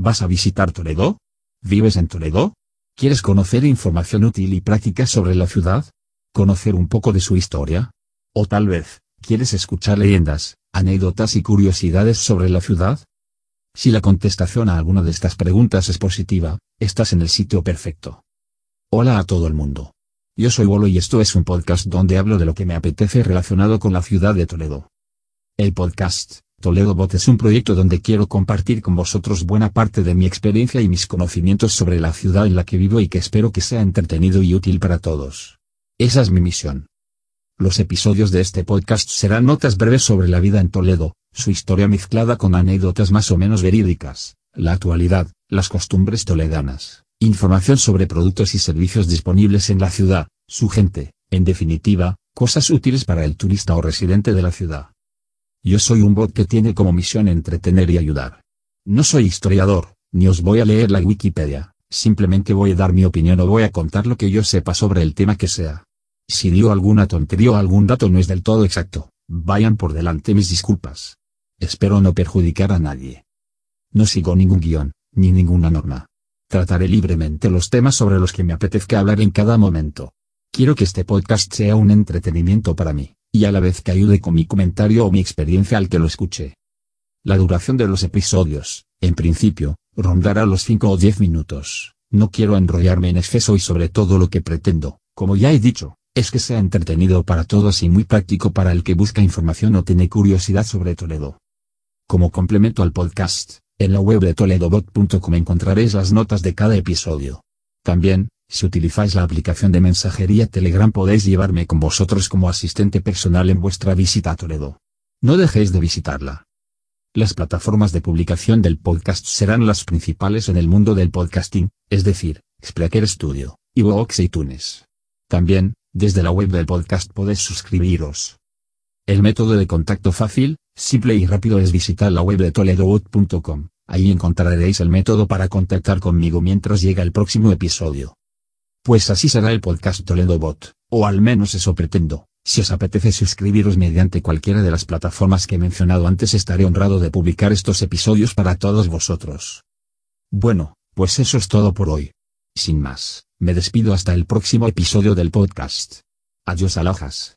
¿Vas a visitar Toledo? ¿Vives en Toledo? ¿Quieres conocer información útil y práctica sobre la ciudad? ¿Conocer un poco de su historia? O tal vez, ¿quieres escuchar leyendas, anécdotas y curiosidades sobre la ciudad? Si la contestación a alguna de estas preguntas es positiva, estás en el sitio perfecto. Hola a todo el mundo. Yo soy Bolo y esto es un podcast donde hablo de lo que me apetece relacionado con la ciudad de Toledo. El podcast, Toledo Bot es un proyecto donde quiero compartir con vosotros buena parte de mi experiencia y mis conocimientos sobre la ciudad en la que vivo y que espero que sea entretenido y útil para todos. Esa es mi misión. Los episodios de este podcast serán notas breves sobre la vida en Toledo, su historia mezclada con anécdotas más o menos verídicas, la actualidad, las costumbres toledanas, información sobre productos y servicios disponibles en la ciudad, su gente, en definitiva, cosas útiles para el turista o residente de la ciudad. Yo soy un bot que tiene como misión entretener y ayudar. No soy historiador, ni os voy a leer la Wikipedia, simplemente voy a dar mi opinión o voy a contar lo que yo sepa sobre el tema que sea. Si digo alguna tontería o algún dato no es del todo exacto, vayan por delante mis disculpas. Espero no perjudicar a nadie. No sigo ningún guion, ni ninguna norma. Trataré libremente los temas sobre los que me apetezca hablar en cada momento. Quiero que este podcast sea un entretenimiento para mí y a la vez que ayude con mi comentario o mi experiencia al que lo escuche. La duración de los episodios, en principio, rondará los 5 o 10 minutos. No quiero enrollarme en exceso y sobre todo lo que pretendo, como ya he dicho, es que sea entretenido para todos y muy práctico para el que busca información o tiene curiosidad sobre Toledo. Como complemento al podcast, en la web de toledobot.com encontraréis las notas de cada episodio. También, si utilizáis la aplicación de mensajería Telegram podéis llevarme con vosotros como asistente personal en vuestra visita a Toledo. No dejéis de visitarla. Las plataformas de publicación del podcast serán las principales en el mundo del podcasting, es decir, Spreaker Studio, iVoox y iTunes. También, desde la web del podcast podéis suscribiros. El método de contacto fácil, simple y rápido es visitar la web de toledobot.com. Ahí encontraréis el método para contactar conmigo mientras llega el próximo episodio. Pues así será el podcast Toledo Bot, o al menos eso pretendo. Si os apetece suscribiros mediante cualquiera de las plataformas que he mencionado antes estaré honrado de publicar estos episodios para todos vosotros. Bueno, pues eso es todo por hoy. Sin más, me despido hasta el próximo episodio del podcast. Adiós alhajas.